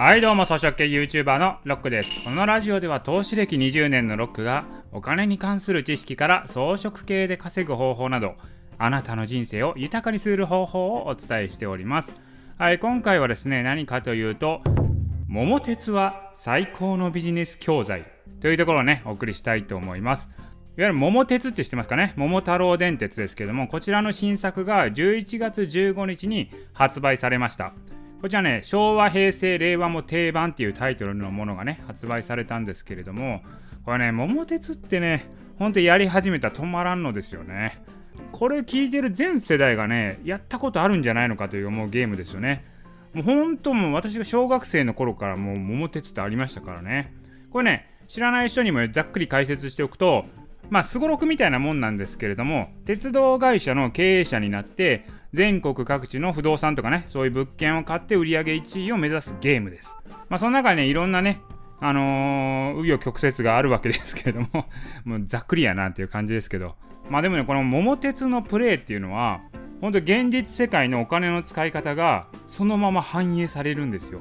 はいどうも草食系 YouTuber のロックです。このラジオでは投資歴20年のロックがお金に関する知識から装飾系で稼ぐ方法などあなたの人生を豊かにする方法をお伝えしております。はい今回はですね何かというと桃鉄は最高のビジネス教材というところをねお送りしたいと思います。いわゆる桃鉄って知ってますかね？桃太郎電鉄ですけどもこちらの新作が11月15日に発売されました。こちらね、昭和、平成、令和も定番っていうタイトルのものがね、発売されたんですけれども、これね、桃鉄ってね、ほんとやり始めたら止まらんのですよね。これ聞いてる全世代がね、やったことあるんじゃないのかという思うゲームですよね。もう本当もう私が小学生の頃からもう桃鉄ってありましたからね。これね、知らない人にもざっくり解説しておくと、まあ、すごろくみたいなもんなんですけれども、鉄道会社の経営者になって、全国各地の不動産とかね、そういう物件を買って売り上げ1位を目指すゲームです。まあ、その中にね、いろんなね、あの紆余曲折があるわけですけれども もうざっくりやなっていう感じですけど、まあでもね、この桃鉄のプレイっていうのは、本当現実世界のお金の使い方がそのまま反映されるんですよ。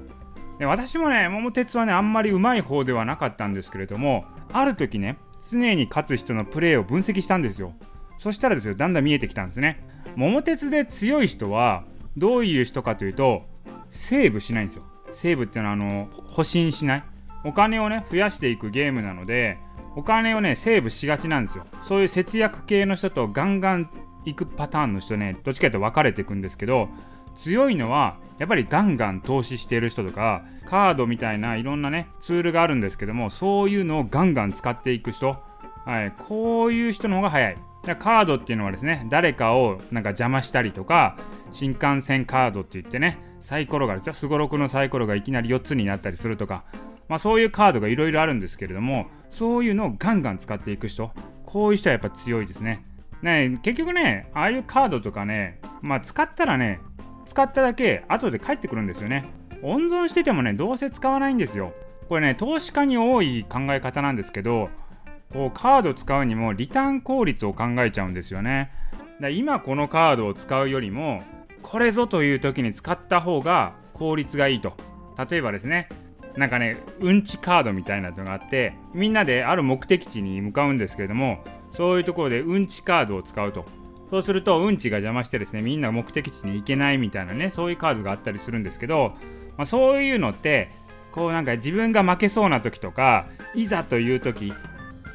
で私もね、桃鉄はね、あんまりうまい方ではなかったんですけれども、ある時ね、常に勝つ人のプレーを分析したんですよ。そしたらですよ、だんだん見えてきたんですね。桃鉄で強い人は、どういう人かというと、セーブしないんですよ。セーブっていうのは、あの、保身しない。お金をね、増やしていくゲームなので、お金をね、セーブしがちなんですよ。そういう節約系の人とガンガン行くパターンの人ね、どっちかというと分かれていくんですけど、強いのはやっぱりガンガン投資している人とかカードみたいないろんなねツールがあるんですけどもそういうのをガンガン使っていく人、はい、こういう人の方が早いカードっていうのはですね誰かをなんか邪魔したりとか新幹線カードって言ってねサイコロがですよすごろくのサイコロがいきなり4つになったりするとか、まあ、そういうカードがいろいろあるんですけれどもそういうのをガンガン使っていく人こういう人はやっぱ強いですね。ね結局ねああいうカードとかねまあ使ったらね使っただけ後で返ってくるんですよね。温存しててもねどうせ使わないんですよ。これね投資家に多い考え方なんですけどこうカード使うにもリターン効率を考えちゃうんですよね。だ今このカードを使うよりもこれぞという時に使った方が効率がいいと。例えばですねなんかねうんちカードみたいなのがあってみんなである目的地に向かうんですけれどもそういうところでうんちカードを使うと。そうするとうんちが邪魔してですねみんな目的地に行けないみたいなねそういうカードがあったりするんですけど、まあ、そういうのってこうなんか自分が負けそうな時とかいざという時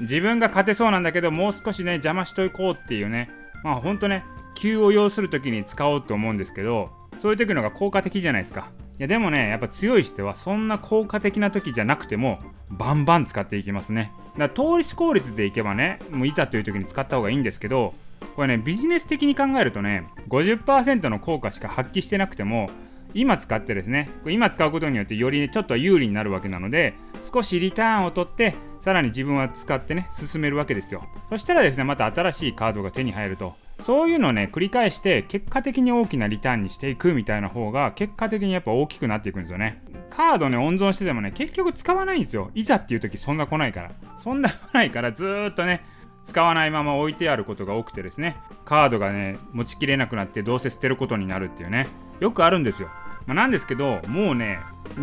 自分が勝てそうなんだけどもう少しね邪魔しといこうっていうね。まあほんとね急を要する時に使おうと思うんですけどそういう時のが効果的じゃないですか。いやでもねやっぱ強い人はそんな効果的な時じゃなくてもバンバン使っていきますね。だから通りし効率でいけばねもういざという時に使った方がいいんですけどこれねビジネス的に考えるとね50%の効果しか発揮してなくても今使ってですね今使うことによってより、ね、ちょっと有利になるわけなので少しリターンを取ってさらに自分は使ってね進めるわけですよ。そしたらですねまた新しいカードが手に入ると。そういうのをね繰り返して結果的に大きなリターンにしていくみたいな方が結果的にやっぱ大きくなっていくんですよね。カードね温存しててもね結局使わないんですよ。いざっていう時そんな来ないから。そんな来ないからずーっとね使わないまま置いてあることが多くてですねカードがね持ちきれなくなってどうせ捨てることになるっていうねよくあるんですよ、まあ、なんですけどもうね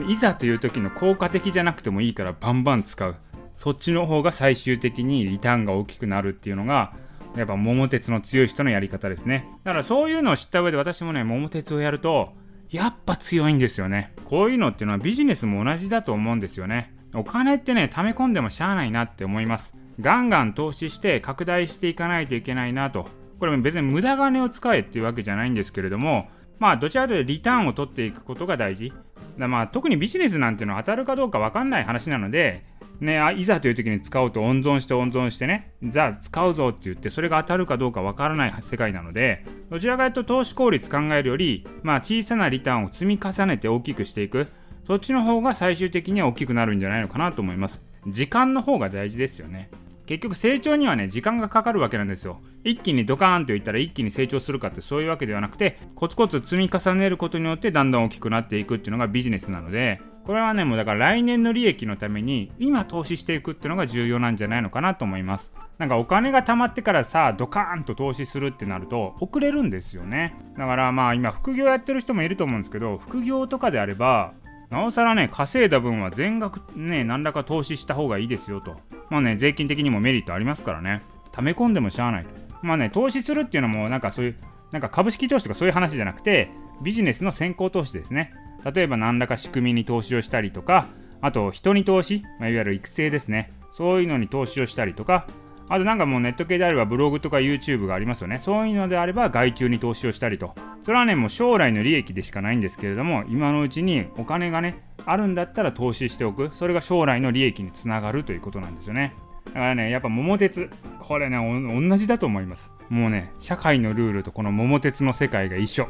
いざという時の効果的じゃなくてもいいからバンバン使う。そっちの方が最終的にリターンが大きくなるっていうのがやっぱ桃鉄の強い人のやり方ですね。だからそういうのを知った上で私もね桃鉄をやるとやっぱ強いんですよね。こういうのっていうのはビジネスも同じだと思うんですよね。お金ってね溜め込んでもしゃあないなって思います。ガンガン投資して拡大していかないといけないなと。これ別に無駄金を使えっていうわけじゃないんですけれども、まあどちらかというとリターンを取っていくことが大事。だまあ特にビジネスなんていうのは当たるかどうか分かんない話なので、ね、あいざという時に使おうと温存して温存してね、じゃあ使うぞって言って、それが当たるかどうか分からない世界なので、どちらかというと投資効率考えるより、まあ小さなリターンを積み重ねて大きくしていく、そっちの方が最終的には大きくなるんじゃないのかなと思います。時間の方が大事ですよね。結局成長にはね時間がかかるわけなんですよ。一気にドカーンといったら一気に成長するかってそういうわけではなくてコツコツ積み重ねることによってだんだん大きくなっていくっていうのがビジネスなのでこれはねもうだから来年の利益のために今投資していくっていうのが重要なんじゃないのかなと思います。なんかお金が貯まってからさドカーンと投資するってなると遅れるんですよね。だからまあ今副業やってる人もいると思うんですけど副業とかであればなおさらね、稼いだ分は全額ね、何らか投資した方がいいですよと。まあね、税金的にもメリットありますからね。溜め込んでもしゃあないと。まあね、投資するっていうのも、なんかそういう、なんか株式投資とかそういう話じゃなくて、ビジネスの先行投資ですね。例えば何らか仕組みに投資をしたりとか、あと人に投資、まあ、いわゆる育成ですね。そういうのに投資をしたりとか、あとなんかもうネット系であればブログとか YouTube がありますよね。そういうのであれば外注に投資をしたりと。それはね、もう将来の利益でしかないんですけれども、今のうちにお金がね、あるんだったら投資しておく。それが将来の利益につながるということなんですよね。だからね、やっぱ桃鉄、これね、同じだと思います。もうね、社会のルールとこの桃鉄の世界が一緒。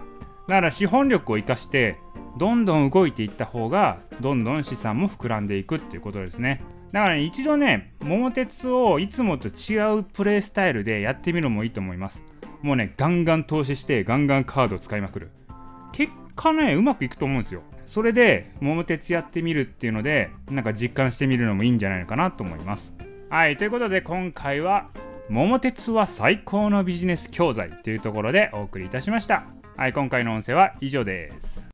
だから資本力を生かして、どんどん動いていった方が、どんどん資産も膨らんでいくっていうことですね。だから、ね、一度ね、桃鉄をいつもと違うプレイスタイルでやってみるのもいいと思います。もうね、ガンガン投資して、ガンガンカードを使いまくる。結果ね、うまくいくと思うんですよ。それで、桃鉄やってみるっていうので、なんか実感してみるのもいいんじゃないのかなと思います。はい、ということで今回は、桃鉄は最高のビジネス教材というところでお送りいたしました。はい、今回の音声は以上です。